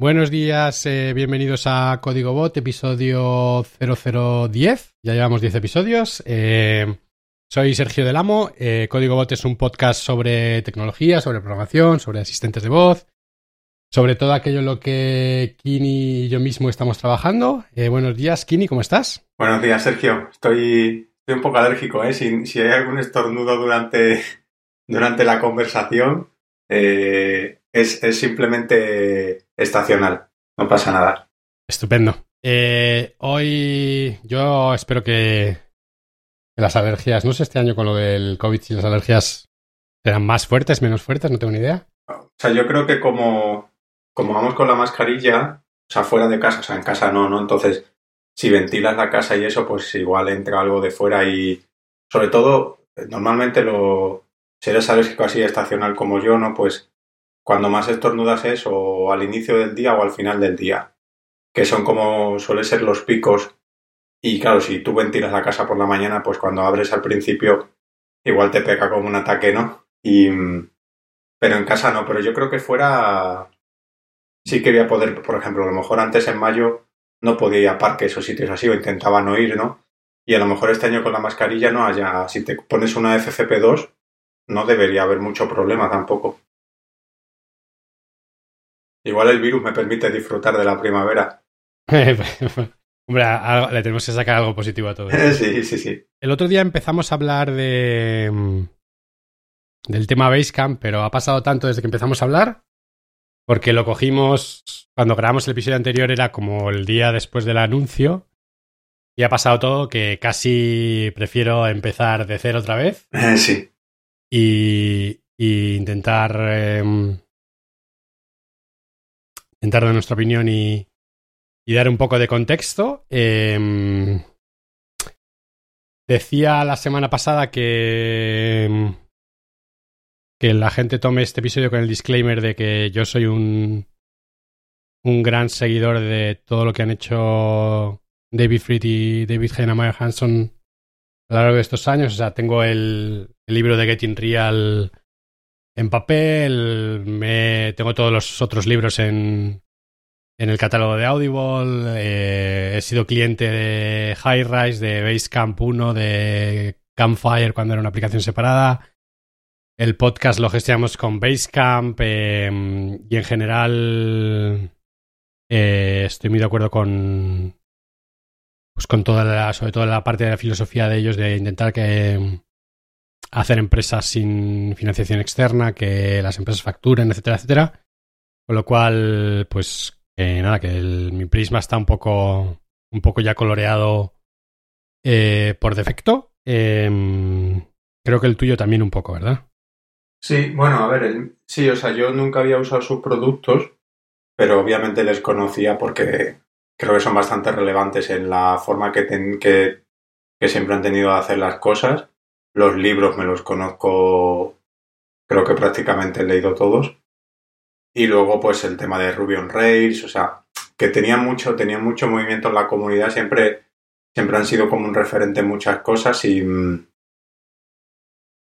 Buenos días, eh, bienvenidos a Código Bot, episodio 0010. Ya llevamos 10 episodios. Eh, soy Sergio Del Amo. Eh, Código Bot es un podcast sobre tecnología, sobre programación, sobre asistentes de voz, sobre todo aquello en lo que Kini y yo mismo estamos trabajando. buenos días, Kini, ¿cómo estás? Buenos días, Sergio. Estoy, estoy un poco alérgico. Si, si, hay algún estornudo durante, durante la conversación, es, es simplemente estacional. No pasa nada. Estupendo. Eh, hoy yo espero que las alergias, no sé este año con lo del COVID si las alergias serán más fuertes, menos fuertes, no tengo ni idea. O sea, yo creo que como, como vamos con la mascarilla, o sea, fuera de casa, o sea, en casa no, ¿no? Entonces, si ventilas la casa y eso, pues igual entra algo de fuera y sobre todo, normalmente lo, si eres alérgico así estacional como yo, ¿no? Pues cuando más estornudas es o al inicio del día o al final del día, que son como suelen ser los picos. Y claro, si tú ventilas la casa por la mañana, pues cuando abres al principio igual te pega como un ataque, ¿no? Y, pero en casa no, pero yo creo que fuera sí quería poder, por ejemplo, a lo mejor antes en mayo no podía ir a parques o sitios así o intentaba no ir, ¿no? Y a lo mejor este año con la mascarilla no haya, si te pones una FFP2 no debería haber mucho problema tampoco. Igual el virus me permite disfrutar de la primavera. Hombre, le tenemos que sacar algo positivo a todo. sí, sí, sí. El otro día empezamos a hablar de mm, del tema Basecamp, pero ha pasado tanto desde que empezamos a hablar, porque lo cogimos cuando grabamos el episodio anterior, era como el día después del anuncio, y ha pasado todo que casi prefiero empezar de cero otra vez. sí. Y, intentar em, dar nuestra opinión y, dar un poco de contexto. Em, decía la semana pasada que, em, que la gente tome este episodio con el disclaimer de que yo soy un, un gran seguidor de todo lo que han hecho David Fried y David Heinemeier Hanson a lo largo de estos años. O sea, tengo el, el libro de Getting Real en papel, me, tengo todos los otros libros en, en el catálogo de Audible, eh, he sido cliente de Highrise, de Basecamp 1, de Campfire cuando era una aplicación separada. El podcast lo gestionamos con Basecamp em, y en general eh, estoy muy de acuerdo con pues con toda la, sobre todo la parte de la filosofía de ellos de intentar que hacer empresas sin financiación externa, que las empresas facturen, etcétera, etcétera. Con lo cual, pues nada, que mi prisma está un poco, un poco ya coloreado eh, por defecto. Em, creo que el tuyo también un poco, ¿verdad? Sí, bueno, a ver, sí, o sea, yo nunca había usado sus productos, pero obviamente les conocía porque creo que son bastante relevantes en la forma que, que siempre han tenido de hacer las cosas los libros me los conozco, creo que prácticamente he leído todos. Y luego, pues el tema de Ruby on Rails, o sea, que tenía mucho, tenía mucho movimiento en la comunidad, siempre, siempre han sido como un referente en muchas cosas y,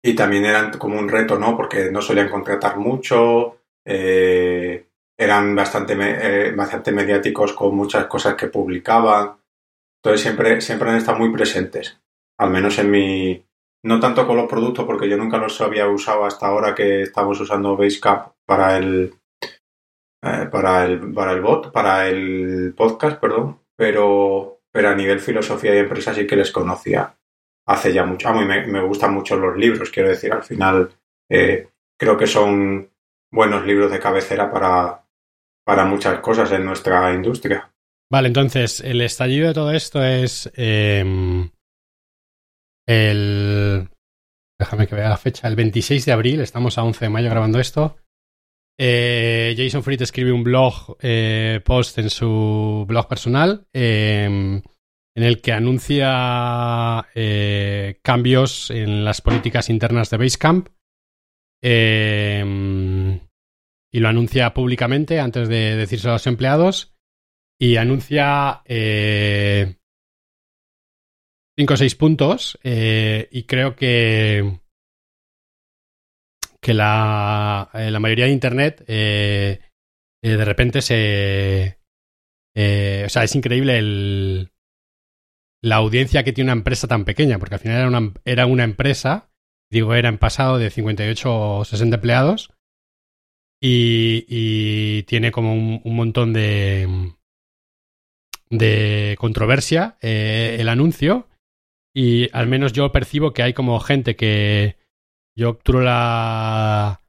y también eran como un reto, ¿no? Porque no solían contratar mucho, eh, eran bastante, eh, bastante mediáticos con muchas cosas que publicaban. Entonces siempre, siempre han estado muy presentes, al menos en mi, no tanto con los productos, porque yo nunca los había usado hasta ahora que estamos usando Basecamp para el, eh, para el, para el bot, para el podcast, perdón, pero, pero a nivel filosofía y empresa sí que les conocía hace ya mucho. A mí me, gustan mucho los libros, quiero decir, al final eh, creo que son buenos libros de cabecera para, para muchas cosas en nuestra industria. Vale, entonces el estallido de todo esto es em, el... Déjame que vea la fecha. El 26 de abril, estamos a 11 de mayo grabando esto. Eh, Jason Fried escribe un blog eh, post en su blog personal em, en el que anuncia eh, cambios en las políticas internas de Basecamp em, y lo anuncia públicamente antes de decirse a los empleados y anuncia cinco o seis puntos eh, y creo que que la, eh, la mayoría de internet eh, de repente se... o sea, es increíble el, la audiencia que tiene una empresa tan pequeña, porque al final era una, era una empresa, digo, era en pasado de 58 o 60 empleados y, tiene como un, montón de, de controversia el anuncio y al menos yo percibo que hay como gente que yo obturo la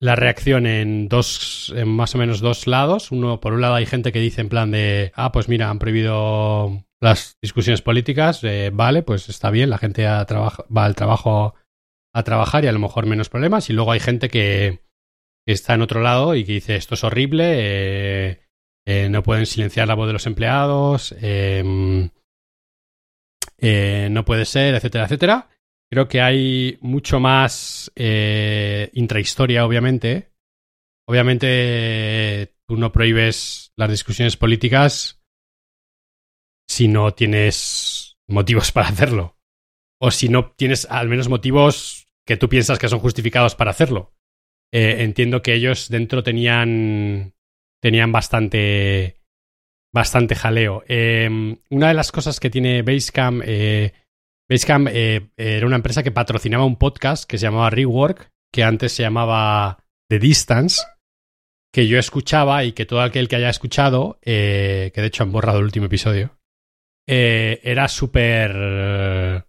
la reacción en dos, en más o menos dos lados. Uno, por un lado, hay gente que dice en plan de, ah, pues mira, han prohibido las discusiones políticas, eh, vale, pues está bien, la gente va al trabajo a trabajar y a lo mejor menos problemas. Y luego hay gente que, está en otro lado y que dice esto es horrible, eh, eh, no pueden silenciar la voz de los empleados, em, no puede ser, etcétera, etcétera. Creo que hay mucho más intrahistoria, obviamente. Obviamente tú no prohíbes las discusiones políticas si no tienes motivos para hacerlo. O si no tienes al menos motivos que tú piensas que son justificados para hacerlo. Eh, entiendo que ellos dentro tenían. tenían bastante. Bastante jaleo. Em, una de las cosas que tiene Basecamp. Eh, Basecamp eh, era una empresa que patrocinaba un podcast que se llamaba Rework, que antes se llamaba The Distance, que yo escuchaba y que todo aquel que haya escuchado, que de hecho han borrado el último episodio, eh, era súper.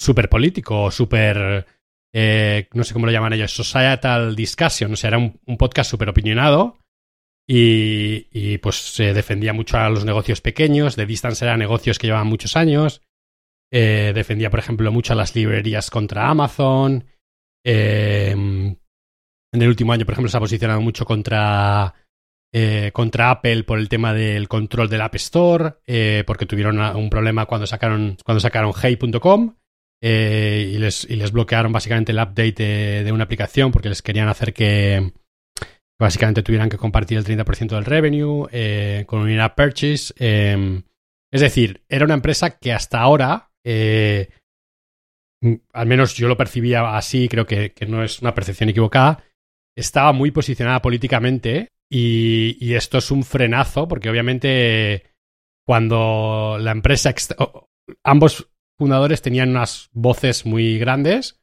súper político, súper. Eh, no sé cómo lo llaman ellos, societal discussion, o sea, era un, podcast súper opinionado y, y, pues se defendía mucho a los negocios pequeños, de Distance eran negocios que llevaban muchos años, eh, defendía, por ejemplo, mucho a las librerías contra Amazon, en el último año, por ejemplo, se ha posicionado mucho contra eh, contra Apple por el tema del control del App Store, eh, porque tuvieron un problema cuando sacaron, cuando sacaron Hey.com eh, y, les, y les bloquearon básicamente el update de, una aplicación porque les querían hacer que básicamente tuvieran que compartir el 30% del revenue con un in-app purchase. Em, es decir, era una empresa que hasta ahora al menos yo lo percibía así, creo que, que, no es una percepción equivocada, estaba muy posicionada políticamente y, esto es un frenazo, porque obviamente cuando la empresa... Ambos fundadores tenían unas voces muy grandes,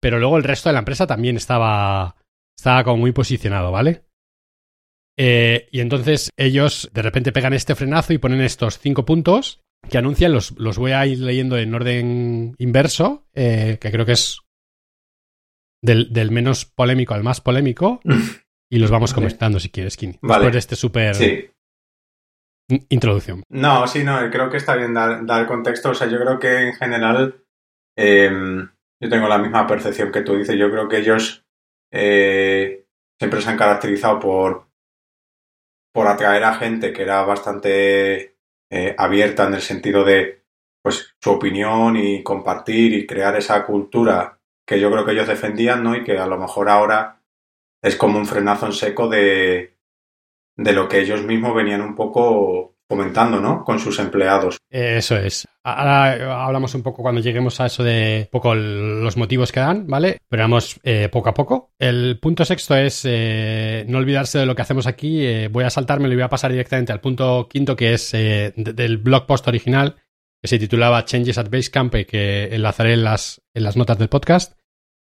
pero luego el resto de la empresa también estaba, estaba como muy posicionado, ¿vale? Eh, y entonces ellos de repente pegan este frenazo y ponen estos cinco puntos que anuncian, los, los voy a ir leyendo en orden inverso, eh, que creo que es del, del, menos polémico al más polémico. Y los vamos comentando si quieres, Kini. Vale. Después de este súper sí. introducción. No, sí, no, creo que está bien dar, dar contexto. O sea, yo creo que en general em, yo tengo la misma percepción que tú dices. Yo creo que ellos eh, siempre se han caracterizado por, por atraer a gente que era bastante eh, abierta en el sentido de pues su opinión y compartir y crear esa cultura que yo creo que ellos defendían, ¿no? Y que a lo mejor ahora es como un frenazo en seco de, de lo que ellos mismos venían un poco comentando, ¿no? Con sus empleados. Eso es. Ahora hablamos un poco cuando lleguemos a eso de poco los motivos que dan, ¿vale? Pero vamos eh, poco a poco. El punto sexto es eh, no olvidarse de lo que hacemos aquí. Eh, voy a saltarme y voy a pasar directamente al punto quinto, que es del blog post original, que se titulaba Changes at Basecamp que enlazaré en las, en las notas del podcast.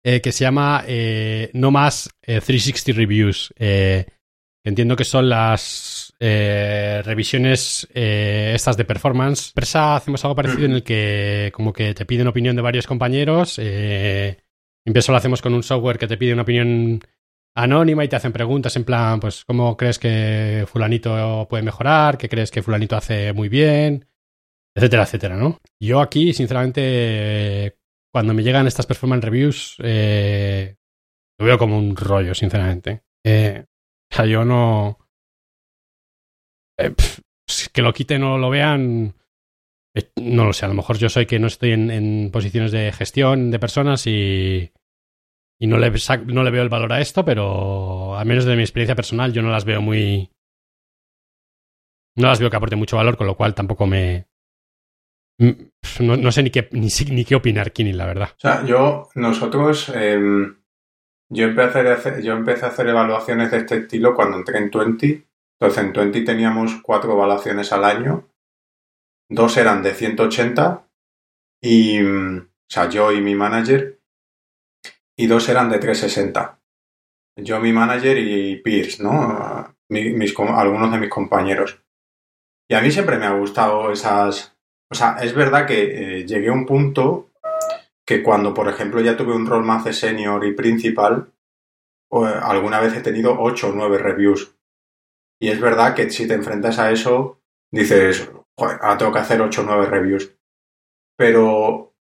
Que se llama No Más 360 eh, Reviews. entiendo que son las revisiones estas de performance. Empresa hacemos algo parecido en el que como que te piden opinión de varios compañeros. Eh, empiezo lo hacemos con un software que te pide una opinión anónima y te hacen preguntas en plan, pues, ¿cómo crees que fulanito puede mejorar? ¿Qué crees que fulanito hace muy bien? Etcétera, etcétera, ¿no? Yo aquí, sinceramente, cuando me llegan estas performance reviews, eh, lo veo como un rollo, sinceramente. Eh, o sea, yo no. Eh, que lo quiten o lo vean. Eh, no lo sé, a lo mejor yo soy que no estoy en, posiciones de gestión de personas y, y no, le, no le veo el valor a esto, pero al menos de mi experiencia personal yo no las veo muy... No las veo que aporte mucho valor, con lo cual tampoco me, Mm, no, sé ni qué, ni, ni, qué opinar, Kini, la verdad. O sea, yo, nosotros, em, Yo empecé, a hacer, yo empecé a hacer evaluaciones de este estilo cuando entré en 20. Entonces en 20 teníamos cuatro evaluaciones al año. Dos eran de 180 y, mm, o sea, yo y mi manager. Y dos eran de 360. Yo, mi manager y Pierce, ¿no? Mis, algunos de mis compañeros. Y a mí siempre me ha gustado esas... O sea, es verdad que eh, llegué a un punto que cuando, por ejemplo, ya tuve un rol más senior y principal, alguna vez he tenido 8 o 9 reviews. Y es verdad que si te enfrentas a eso, dices, joder, ahora tengo que hacer 8 o 9 reviews. Pero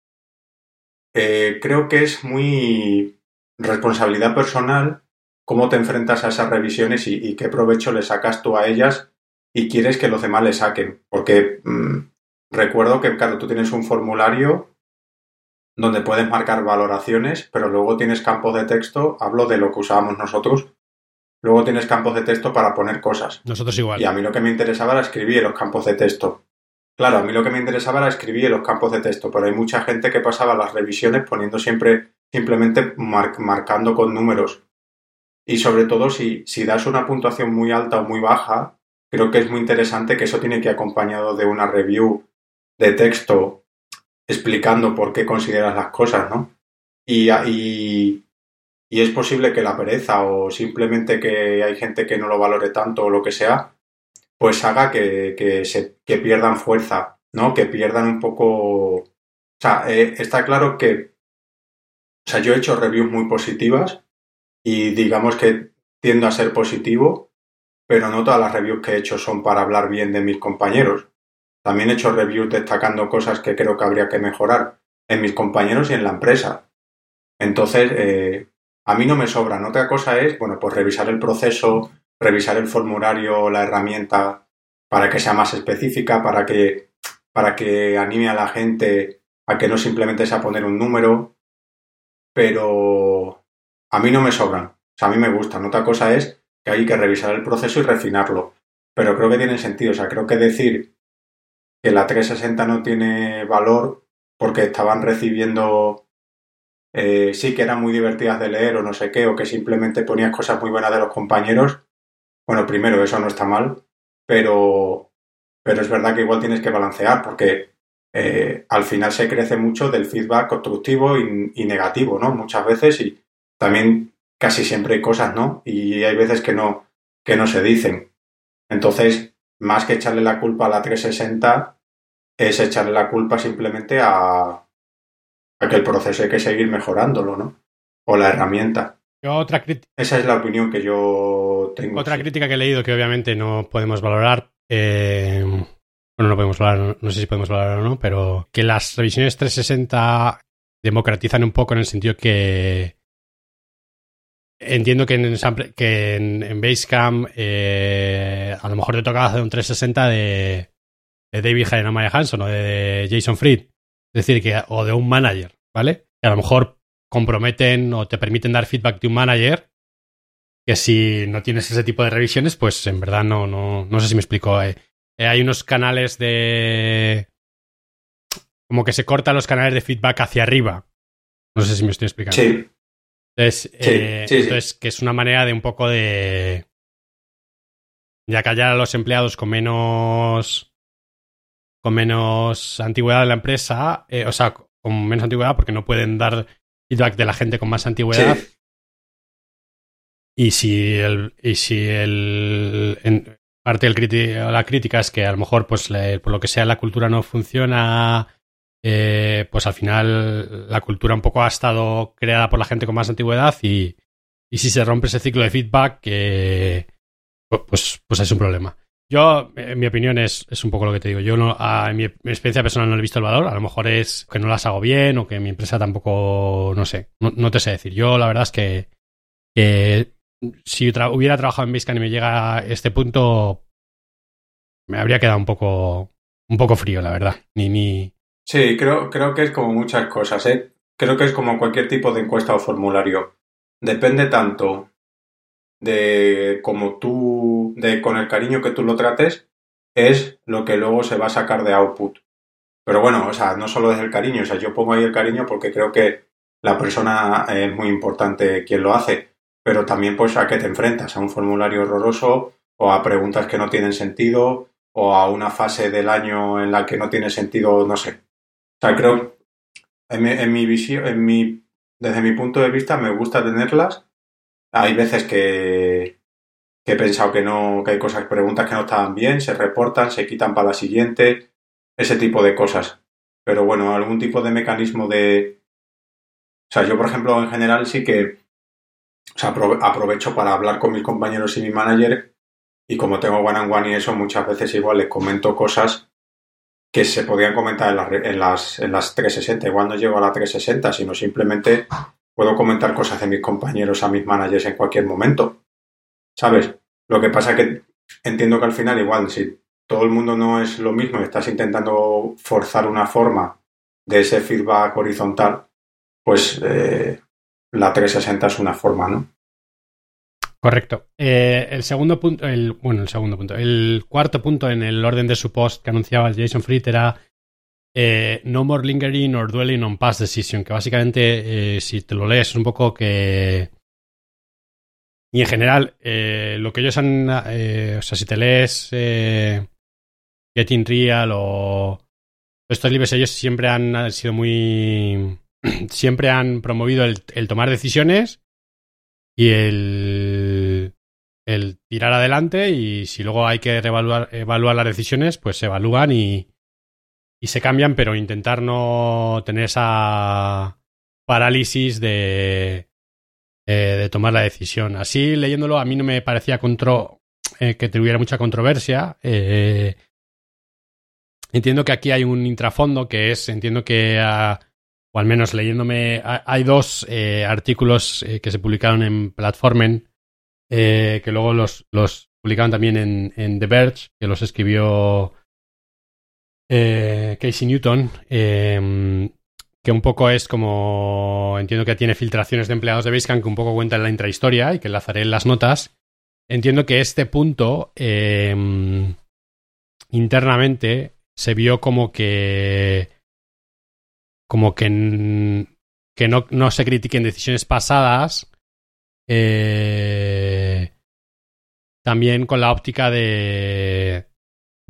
eh, creo que es muy responsabilidad personal cómo te enfrentas a esas revisiones y, qué provecho le sacas tú a ellas y quieres que los demás le saquen. Porque mm, recuerdo que, claro, tú tienes un formulario donde puedes marcar valoraciones, pero luego tienes campos de texto, hablo de lo que usábamos nosotros, luego tienes campos de texto para poner cosas. Nosotros igual. Y a mí lo que me interesaba era escribir en los campos de texto. Claro, a mí lo que me interesaba era escribir en los campos de texto, pero hay mucha gente que pasaba las revisiones poniendo siempre, simplemente marcando con números. Y sobre todo si, si das una puntuación muy alta o muy baja, creo que es muy interesante que eso tiene que ir acompañado de una review de texto explicando por qué consideras las cosas, ¿no? Y, y, y, es posible que la pereza o simplemente que hay gente que no lo valore tanto o lo que sea, pues haga que, que, se, que pierdan fuerza, ¿no? Que pierdan un poco... O sea, eh, está claro que... O sea, yo he hecho reviews muy positivas y digamos que tiendo a ser positivo, pero no todas las reviews que he hecho son para hablar bien de mis compañeros. También he hecho reviews destacando cosas que creo que habría que mejorar en mis compañeros y en la empresa. Entonces, eh, a mí no me sobra. Otra cosa es, bueno, pues revisar el proceso, revisar el formulario, la herramienta, para que sea más específica, para que, para que anime a la gente a que no simplemente sea poner un número. Pero a mí no me sobran. O sea, a mí me gustan. Otra cosa es que hay que revisar el proceso y refinarlo. Pero creo que tiene sentido. O sea, creo que decir que la 360 no tiene valor porque estaban recibiendo eh, sí que eran muy divertidas de leer o no sé qué, o que simplemente ponías cosas muy buenas de los compañeros. Bueno, primero, eso no está mal, pero, pero es verdad que igual tienes que balancear, porque eh, al final se crece mucho del feedback constructivo y, y, negativo, ¿no? Muchas veces y también casi siempre hay cosas, ¿no? Y hay veces que no, que no se dicen. Entonces, más que echarle la culpa a la 360, es echarle la culpa simplemente a, a que el proceso hay que seguir mejorándolo, ¿no? O la herramienta. Otra Esa es la opinión que yo tengo. Otra crítica que he leído que obviamente no podemos valorar. Eh, bueno, no podemos valorar, no sé si podemos valorar o no, pero que las revisiones 360 democratizan un poco en el sentido que Entiendo que en, que en, Basecamp eh, a lo mejor te toca hacer un 360 de, de David Hanson o de, Jason Fried. Es decir, que, o de un manager, ¿vale? Que a lo mejor comprometen o te permiten dar feedback de un manager que si no tienes ese tipo de revisiones, pues en verdad no, no, no sé si me explico. Eh, eh, hay unos canales de... como que se cortan los canales de feedback hacia arriba. No sé si me estoy explicando. Sí. Entonces, eh, entonces que es una manera de un poco de. de acallar a los empleados con menos. Con menos antigüedad de la empresa. Eh, o sea, con menos antigüedad porque no pueden dar feedback de la gente con más antigüedad. Y si el. Y si el. En parte del la crítica es que a lo mejor, pues, por lo que sea, la cultura no funciona eh, pues al final la cultura un poco ha estado creada por la gente con más antigüedad y, y si se rompe ese ciclo de feedback, pues, pues es un problema. Yo, en mi opinión, es, es un poco lo que te digo. Yo, no, en mi, experiencia personal, no he visto el valor. A lo mejor es que no las hago bien o que mi empresa tampoco, no sé, no, te sé decir. Yo, la verdad es que, si hubiera trabajado en Basecamp y me llega a este punto, me habría quedado un poco, un poco frío, la verdad. Ni, ni, Sí, creo, creo que es como muchas cosas, ¿eh? Creo que es como cualquier tipo de encuesta o formulario. Depende tanto de cómo tú, de con el cariño que tú lo trates, es lo que luego se va a sacar de output. Pero bueno, o sea, no solo es el cariño, o sea, yo pongo ahí el cariño porque creo que la persona es muy importante quien lo hace, pero también pues a qué te enfrentas, a un formulario horroroso o a preguntas que no tienen sentido o a una fase del año en la que no tiene sentido, no sé. O sea, creo, en mi, en mi visión, en mi, desde mi punto de vista me gusta tenerlas. Hay veces que, que he pensado que no, que hay cosas, preguntas que no estaban bien, se reportan, se quitan para la siguiente, ese tipo de cosas. Pero bueno, algún tipo de mecanismo de, o sea, yo por ejemplo en general sí que o sea, aprovecho para hablar con mis compañeros y mi manager y como tengo one on one y eso, muchas veces igual les comento cosas que se podían comentar en las, en las, en las 360. Igual no llego a la 360, sino simplemente puedo comentar cosas de mis compañeros a mis managers en cualquier momento. ¿Sabes? Lo que pasa que entiendo que al final igual si todo el mundo no es lo mismo y estás intentando forzar una forma de ese feedback horizontal, pues eh, la 360 es una forma, ¿no? Correcto. Eh, el segundo punto, bueno, el segundo punto, el cuarto punto en el orden de su post que anunciaba el Jason Fried era eh, No more lingering or dwelling on past decision, que básicamente, eh, si te lo lees, es un poco que... Y en general, lo que ellos han... o sea, si te lees Getting Real o estos libros, ellos siempre han sido muy... siempre han promovido el tomar decisiones y el, el tirar adelante y si luego hay que reevaluar evaluar las decisiones, pues se evalúan y, y se cambian, pero intentar no tener esa parálisis de, eh, de tomar la decisión. Así leyéndolo, a mí no me parecía contro, eh, que tuviera mucha controversia. Eh, entiendo que aquí hay un intrafondo que es, entiendo que a, o al menos leyéndome, hay dos artículos que se publicaron en Platformen, que luego los, los publicaron también en, en, The Verge, que los escribió Casey Newton, em, que un poco es como, entiendo que tiene filtraciones de empleados de Basecamp que un poco cuentan la intrahistoria y que enlazaré en las notas. Entiendo que este punto em, internamente se vio como que como que, que no, no, se critiquen decisiones pasadas, eh, también con la óptica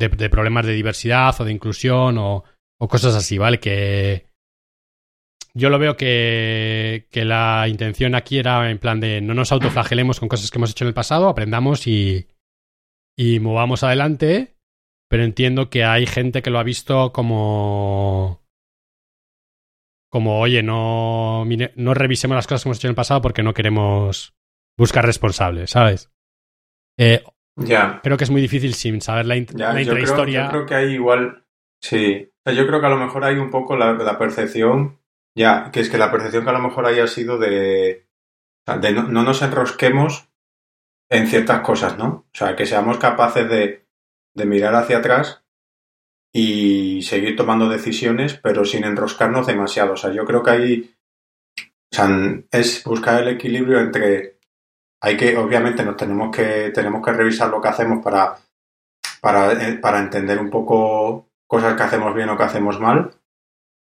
de, problemas de diversidad o de inclusión o, cosas así, ¿vale? Que yo lo veo que, que la intención aquí era en plan de no nos autoflagelemos con cosas que hemos hecho en el pasado, aprendamos y, y movamos adelante, pero entiendo que hay gente que lo ha visto como como, oye, no, no revisemos las cosas que hemos hecho en el pasado porque no queremos buscar responsables, ¿sabes? Eh, ya. Creo que es muy difícil sin saber la, la intrahistoria. Yo creo, que hay igual, sí. yo creo que a lo mejor hay un poco la, percepción, ya, que es que la percepción que a lo mejor haya sido de, de no, no, nos enrosquemos en ciertas cosas, ¿no? O sea, que seamos capaces de, de mirar hacia atrás y seguir tomando decisiones, pero sin enroscarnos demasiado. O sea, yo creo que ahí o sea, es buscar el equilibrio entre hay que, obviamente, nos tenemos que, tenemos que revisar lo que hacemos para, para, eh, para entender un poco cosas que hacemos bien o que hacemos mal,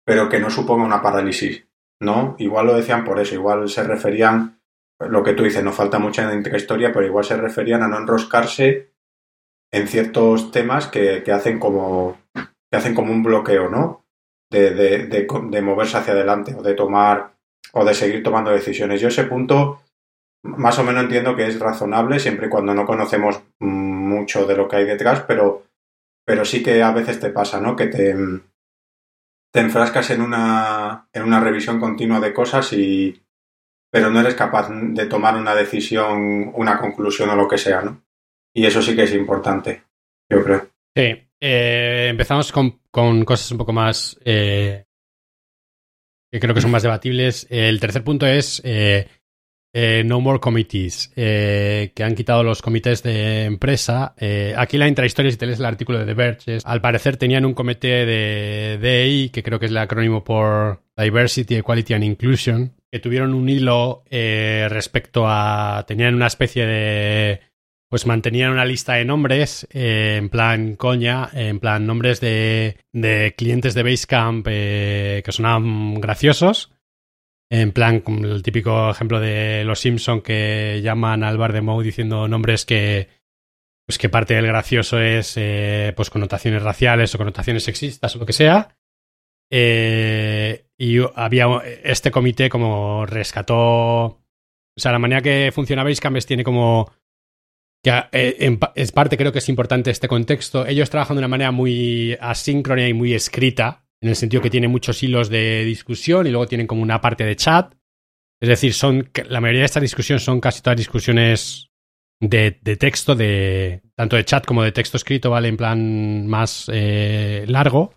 pero que no suponga una parálisis, ¿no? Igual lo decían por eso, igual se referían, lo que tú dices, nos falta mucha historia, pero igual se referían a no enroscarse en ciertos temas que, que hacen como que hacen como un bloqueo, ¿no? De, de, de, moverse hacia adelante o de tomar o de seguir tomando decisiones. Yo ese punto más o menos entiendo que es razonable siempre y cuando no conocemos mucho de lo que hay detrás, pero, pero sí que a veces te pasa, ¿no? Que te, te enfrascas en una, en una revisión continua de cosas y pero no eres capaz de tomar una decisión, una conclusión o lo que sea, ¿no? Y eso sí que es importante, yo creo. Sí, eh, empezamos con, con, cosas un poco más eh, que creo que son más debatibles. El tercer punto es eh, No More Committees, que han quitado los comités de empresa. aquí la intrahistoria, si te lees el artículo de The Verge, al parecer tenían un comité de DEI, que creo que es el acrónimo por Diversity, Equality and Inclusion, que tuvieron un hilo respecto a... tenían una especie de pues mantenían una lista de nombres eh, en plan coña, en plan nombres de, de clientes de Basecamp eh, que sonaban graciosos. En plan, como el típico ejemplo de los Simpson que llaman al bar de Moe diciendo nombres que, pues que parte del gracioso es eh, pues connotaciones raciales o connotaciones sexistas o lo que sea. Eh, y había este comité como rescató. O sea, la manera que funciona Basecamp es tiene como. Que eh, es parte, creo que es importante este contexto. Ellos trabajan de una manera muy asíncrona y muy escrita, en el sentido que tiene muchos hilos de discusión y luego tienen como una parte de chat. Es decir, son la mayoría de estas discusiones son casi todas discusiones de, texto, de tanto de chat como de texto escrito, ¿vale? En plan más eh, largo.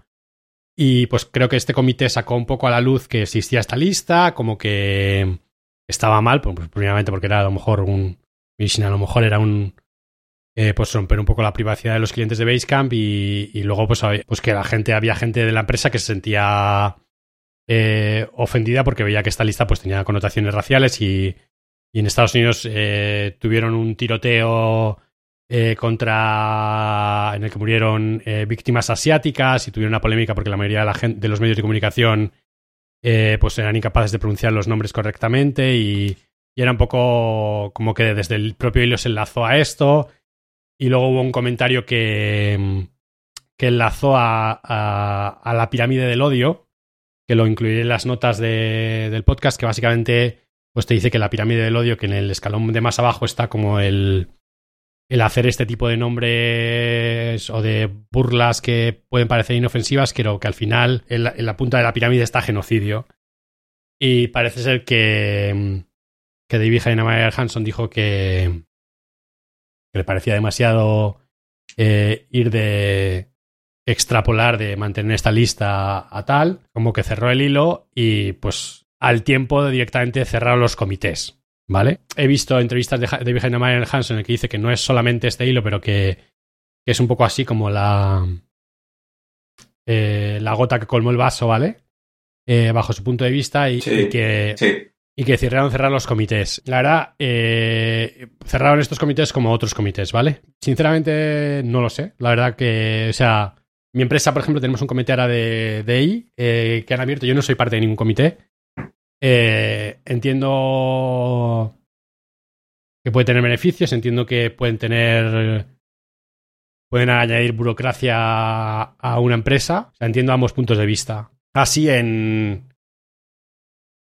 Y pues creo que este comité sacó un poco a la luz que existía esta lista, como que estaba mal, pues, pues primeramente porque era a lo mejor un. A lo mejor era un. Eh, pues romper un poco la privacidad de los clientes de Basecamp y, luego pues, pues que la gente, había gente de la empresa que se sentía eh, ofendida porque veía que esta lista pues tenía connotaciones raciales y, y en Estados Unidos eh, tuvieron un tiroteo eh, contra en el que murieron eh, víctimas asiáticas y tuvieron una polémica porque la mayoría de, la gente, de los medios de comunicación pues eran incapaces de pronunciar los nombres correctamente y, y, era un poco como que desde el propio hilo se enlazó a esto y luego hubo un comentario que, que enlazó a, a, la pirámide del odio que lo incluiré en las notas de, del podcast que básicamente pues te dice que la pirámide del odio que en el escalón de más abajo está como el el hacer este tipo de nombres o de burlas que pueden parecer inofensivas, creo que al final en la, punta de la pirámide está genocidio. Y parece ser que, que David Heinemeier Hanson dijo que, que, le parecía demasiado eh, ir de extrapolar, de mantener esta lista a tal, como que cerró el hilo y pues al tiempo directamente cerraron los comités. ¿Vale? He visto entrevistas de David Heinemeier Hanson en el que dice que no es solamente este hilo, pero que, es un poco así como la. Eh, la gota que colmó el vaso, ¿vale? Eh, bajo su punto de vista y, que. Y que cerraron cerrar los comités. La verdad, eh, cerraron estos comités como otros comités, ¿vale? Sinceramente, no lo sé. La verdad que, o sea, mi empresa, por ejemplo, tenemos un comité ahora de, de I que han abierto. Yo no soy parte de ningún comité. Eh, entiendo que puede tener beneficios, entiendo que pueden tener. pueden añadir burocracia a una empresa. entiendo ambos puntos de vista. Así en.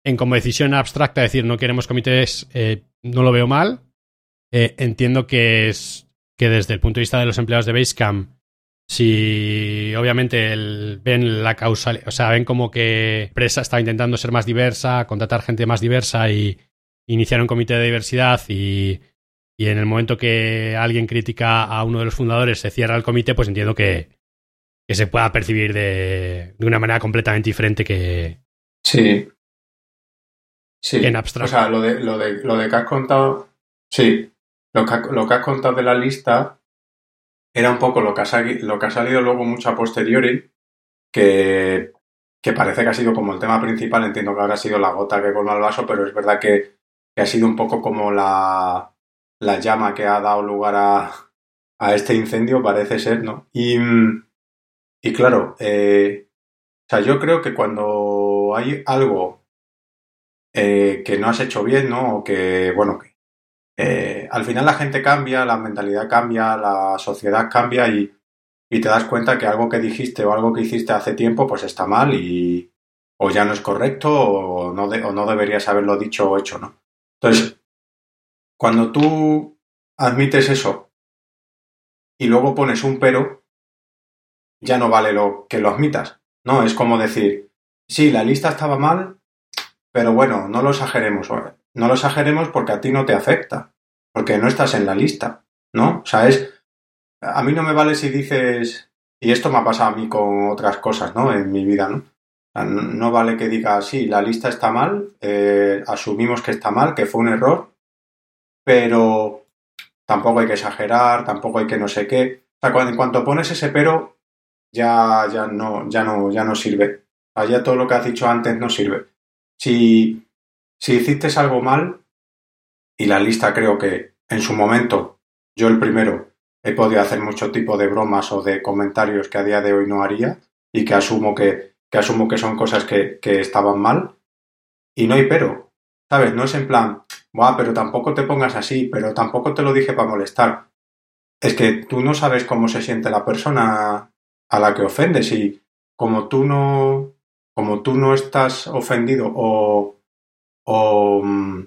En como decisión abstracta, decir no queremos comités, eh, no lo veo mal. Eh, entiendo que es que desde el punto de vista de los empleados de Basecamp si obviamente ven la causal, o sea, ven como que empresa está intentando ser más diversa, contratar gente más diversa y iniciar un comité de diversidad y, y en el momento que alguien critica a uno de los fundadores se cierra el comité, pues entiendo que, que se pueda percibir de, de una manera completamente diferente que... Sí. Sí. En abstracto. O sea, lo de, lo de, lo de que has contado... Sí. Lo que, lo que has contado de la lista era un poco lo que ha, lo que ha salido luego mucho a posteriori, que, que parece que ha sido como el tema principal, entiendo que habrá sido la gota que colma el vaso, pero es verdad que, ha sido un poco como la, la llama que ha dado lugar a, a este incendio, parece ser, ¿no? Y, y claro, eh, o sea, yo creo que cuando hay algo eh, que no has hecho bien, ¿no? O que, bueno, que eh, al final la gente cambia, la mentalidad cambia, la sociedad cambia y, te das cuenta que algo que dijiste o algo que hiciste hace tiempo pues está mal y o ya no es correcto o no, o no deberías haberlo dicho o hecho, ¿no? Entonces, cuando tú admites eso y luego pones un pero, ya no vale lo que lo admitas, ¿no? Es como decir, sí, la lista estaba mal, pero bueno, no lo exageremos. No lo exageremos porque a ti no te afecta, porque no estás en la lista, ¿no? O sea, es... A mí no me vale si dices... Y esto me ha pasado a mí con otras cosas, ¿no? En mi vida, ¿no? no vale que diga, sí, la lista está mal, eh, asumimos que está mal, que fue un error, pero tampoco hay que exagerar, tampoco hay que no sé qué. O sea, cuando, en cuanto pones ese pero, ya, ya, no, ya, no, ya no sirve. O sea, ya todo lo que has dicho antes no sirve. Si, si hiciste algo mal, y la lista creo que en su momento, yo el primero, he podido hacer mucho tipo de bromas o de comentarios que a día de hoy no haría y que asumo que, asumo que son cosas que, que estaban mal. y no hay pero, ¿sabes? No es en plan, Buah, pero tampoco te pongas así, pero tampoco te lo dije para molestar. Es que tú no sabes cómo se siente la persona a la que ofendes y como tú no, como tú no estás ofendido o, o mm,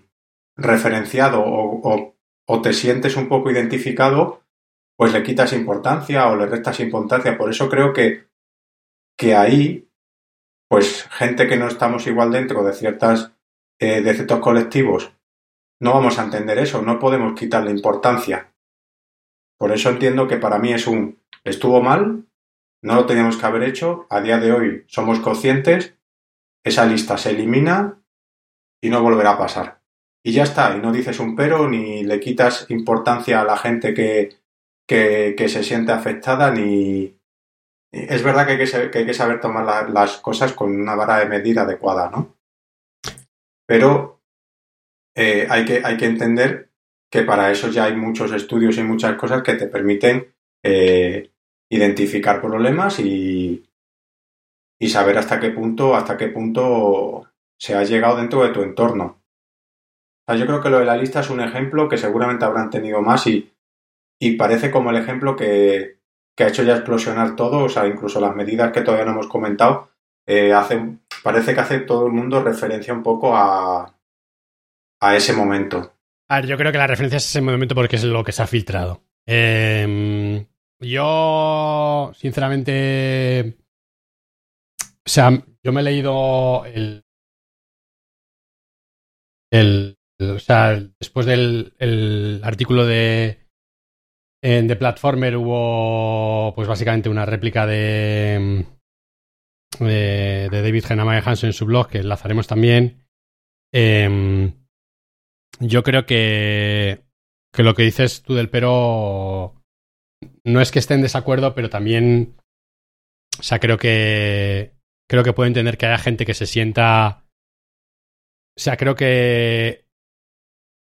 referenciado o, o te sientes un poco identificado, pues le quitas importancia o le restas importancia. Por eso creo que, que ahí, pues gente que no estamos igual dentro de ciertas, eh, de ciertos colectivos, no vamos a entender eso, no podemos quitarle importancia. Por eso entiendo que para mí es un estuvo mal, no lo teníamos que haber hecho, a día de hoy somos conscientes, esa lista se elimina y no volverá a pasar. Y ya está, y no dices un pero ni le quitas importancia a la gente que, que, se siente afectada ni... Es verdad que hay que, saber, tomar las cosas con una vara de medida adecuada, ¿no? Pero eh, hay, que, hay que entender que para eso ya hay muchos estudios y muchas cosas que te permiten eh, identificar problemas y, y saber hasta qué punto, hasta qué punto se ha llegado dentro de tu entorno. yo creo que lo de la lista es un ejemplo que seguramente habrán tenido más y, y parece como el ejemplo que, que, ha hecho ya explosionar todo, o sea, incluso las medidas que todavía no hemos comentado, eh, parece que hace todo el mundo referencia un poco a, a ese momento. A ver, yo creo que la referencia es ese momento porque es lo que se ha filtrado. Em, yo, sinceramente, o sea, yo me he leído el, el, o sea, después del el artículo de en The Platformer hubo, pues básicamente una réplica de, de, David Genama Hansen en su blog, que enlazaremos también. Em, yo creo que, que lo que dices tú del pero no es que esté en desacuerdo, pero también, o sea, creo que creo que puedo entender que haya gente que se sienta, o sea, creo que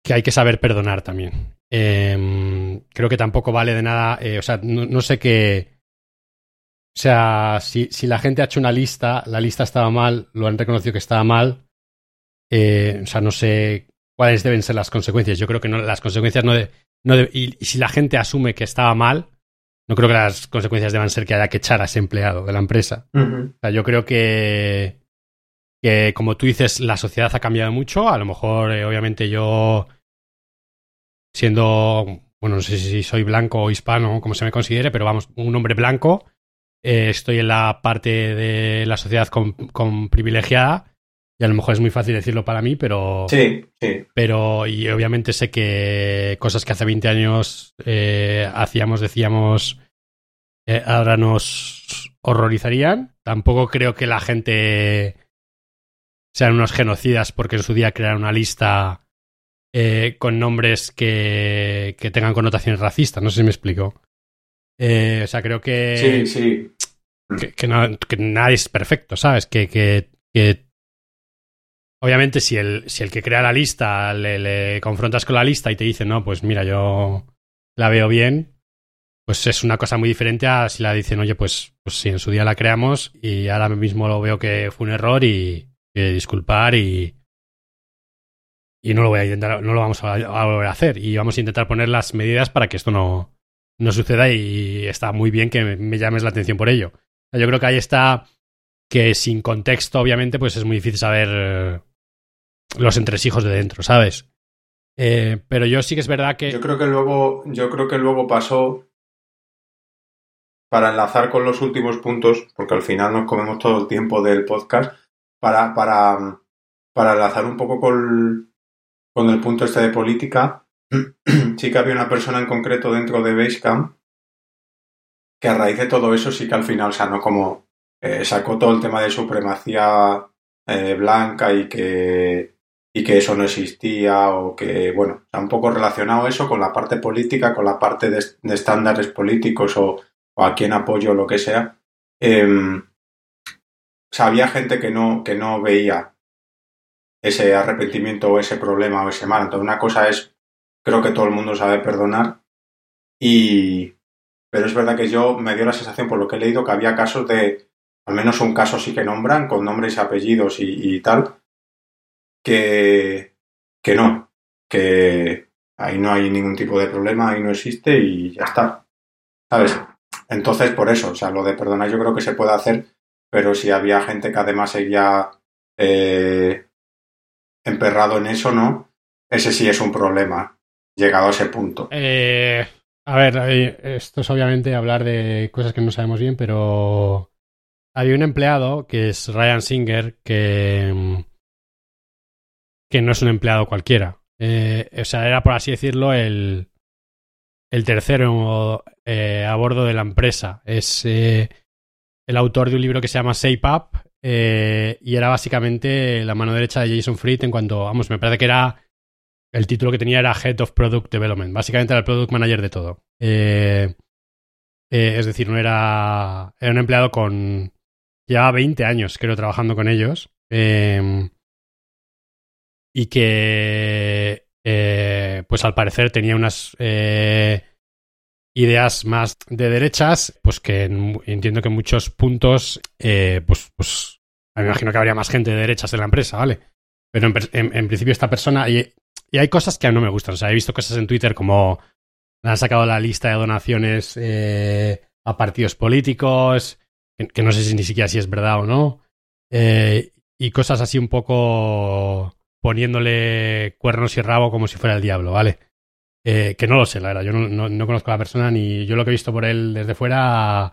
que hay que saber perdonar también. Em, creo que tampoco vale de nada. Eh, o sea, no, sé qué. O sea, si, si, la gente ha hecho una lista, la lista estaba mal, lo han reconocido que estaba mal. Eh, o sea, no sé cuáles deben ser las consecuencias. Yo creo que no, las consecuencias no, de, no y, si la gente asume que estaba mal, no creo que las consecuencias deban ser que haya que echar a ese empleado de la empresa. O sea, yo creo que, que, como tú dices, la sociedad ha cambiado mucho. A lo mejor, eh, obviamente, yo siendo, bueno, no sé si soy blanco o hispano, como se me considere, pero vamos, un hombre blanco. Eh, estoy en la parte de la sociedad con, privilegiada y a lo mejor es muy fácil decirlo para mí, pero. Sí, sí. Pero, y obviamente sé que cosas que hace 20 años eh, hacíamos, decíamos, eh, ahora nos horrorizarían. Tampoco creo que la gente sean unos genocidas porque en su día crearon una lista eh, con nombres que, que, tengan connotaciones racistas. No sé si me explico. Eh, o sea, creo que. Sí, sí. Que, nadie es perfecto, ¿sabes? Que, que, Obviamente, si el, si el que crea la lista le, confrontas con la lista y te dice, no, pues mira, yo la veo bien, pues es una cosa muy diferente a si la dicen, oye, pues, pues si en su día la creamos y ahora mismo lo veo que fue un error y, y disculpar y, y no lo voy a intentar, no lo vamos a, volver a hacer. Y vamos a intentar poner las medidas para que esto no, no suceda y está muy bien que me, llames la atención por ello. Yo creo que ahí está que sin contexto, obviamente, pues es muy difícil saber los entresijos de dentro, ¿sabes? Eh, pero yo sí que es verdad que. Yo creo que luego, yo creo que luego pasó para enlazar con los últimos puntos, porque al final nos comemos todo el tiempo del podcast, para, para, para enlazar un poco con, con el punto este de política, sí que había una persona en concreto dentro de Basecamp que a raíz de todo eso sí que al final, no como eh, sacó todo el tema de supremacía eh, blanca y que, y que eso no existía o que, bueno, está un poco relacionado eso con la parte política, con la parte de, estándares políticos o, a quien apoyo o lo que sea. Eh, había gente que no, que no veía ese arrepentimiento o ese problema o ese mal. Entonces, una cosa es, creo que todo el mundo sabe perdonar y... Pero es verdad que yo me dio la sensación, por lo que he leído, que había casos de, al menos un caso sí que nombran, con nombres y apellidos y, tal, que, que no, que ahí no hay ningún tipo de problema, ahí no existe y ya está. ¿Sabes? Entonces, por eso, o sea, lo de perdonar yo creo que se puede hacer, pero si había gente que además seguía eh, emperrado en eso, ¿no? Ese sí es un problema, llegado a ese punto. Eh, a ver, esto es obviamente hablar de cosas que no sabemos bien, pero hay un empleado que es Ryan Singer que, que no es un empleado cualquiera. Eh, o sea, era por así decirlo el, el tercero eh, a bordo de la empresa. Es eh, el autor de un libro que se llama Shape Up y era básicamente la mano derecha de Jason Fried en cuanto, vamos, me parece que era el título que tenía era Head of Product Development. Básicamente era el Product Manager de todo. es decir, no era, era un empleado con... Llevaba 20 años, creo, trabajando con ellos. Y que eh, pues al parecer tenía unas eh, ideas más de derechas, pues que entiendo que en muchos puntos, eh, pues, pues me imagino que habría más gente de derechas en la empresa, ¿vale? Pero en, principio esta persona, y, hay cosas que a no me gustan, o sea, he visto cosas en Twitter como han sacado la lista de donaciones a partidos políticos, que, no sé si ni siquiera si es verdad o no, y cosas así un poco poniéndole cuernos y rabo como si fuera el diablo, ¿vale? Eh, que no lo sé, la verdad. Yo no, conozco a la persona ni yo lo que he visto por él desde fuera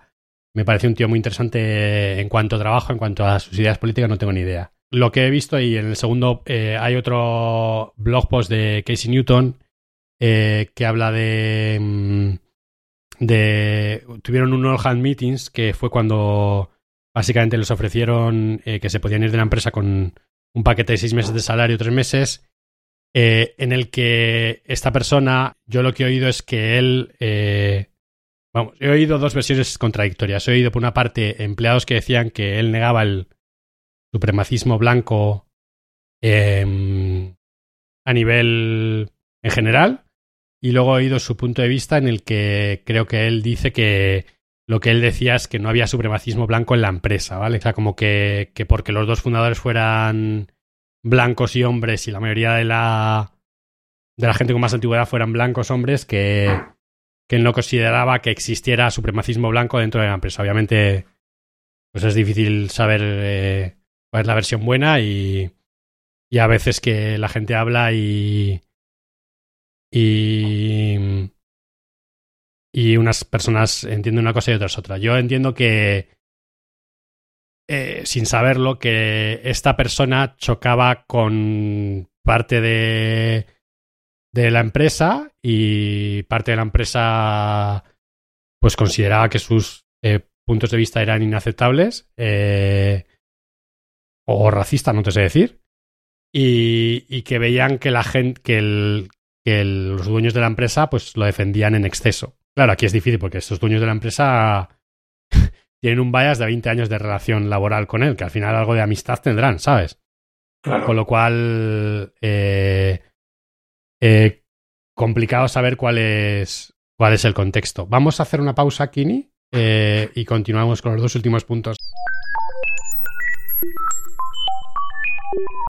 me parece un tío muy interesante en cuanto a trabajo, en cuanto a sus ideas políticas, no tengo ni idea. Lo que he visto y en el segundo eh, hay otro blog post de Casey Newton eh, que habla de, mm, de... Tuvieron un all hand meetings que fue cuando básicamente les ofrecieron que se podían ir de la empresa con un paquete de seis meses de salario, tres meses, eh, en el que esta persona, yo lo que he oído es que él, eh, vamos, he oído dos versiones contradictorias. He oído por una parte empleados que decían que él negaba el supremacismo blanco em, a nivel en general, y luego he oído su punto de vista en el que creo que él dice que lo que él decía es que no había supremacismo blanco en la empresa, ¿vale? O sea, como que, que porque los dos fundadores fueran blancos y hombres y la mayoría de la de la gente con más antigüedad fueran blancos hombres que, que él no consideraba que existiera supremacismo blanco dentro de la empresa. Obviamente, pues es difícil saber eh, cuál es la versión buena y, y a veces que la gente habla y y y unas personas entienden una cosa y otras otra. Yo entiendo que, eh, sin saberlo, que esta persona chocaba con parte de, de la empresa y parte de la empresa pues consideraba que sus eh, puntos de vista eran inaceptables eh, o racistas, no te sé decir, y, y, que veían que la gente, que, el, que los dueños de la empresa pues lo defendían en exceso. Claro, aquí es difícil porque estos dueños de la empresa tienen un bias de 20 años de relación laboral con él, que al final algo de amistad tendrán, ¿sabes? Con lo cual, eh, eh, complicado saber cuál es, cuál es el contexto. Vamos a hacer una pausa, Kini, eh, y continuamos con los dos últimos puntos.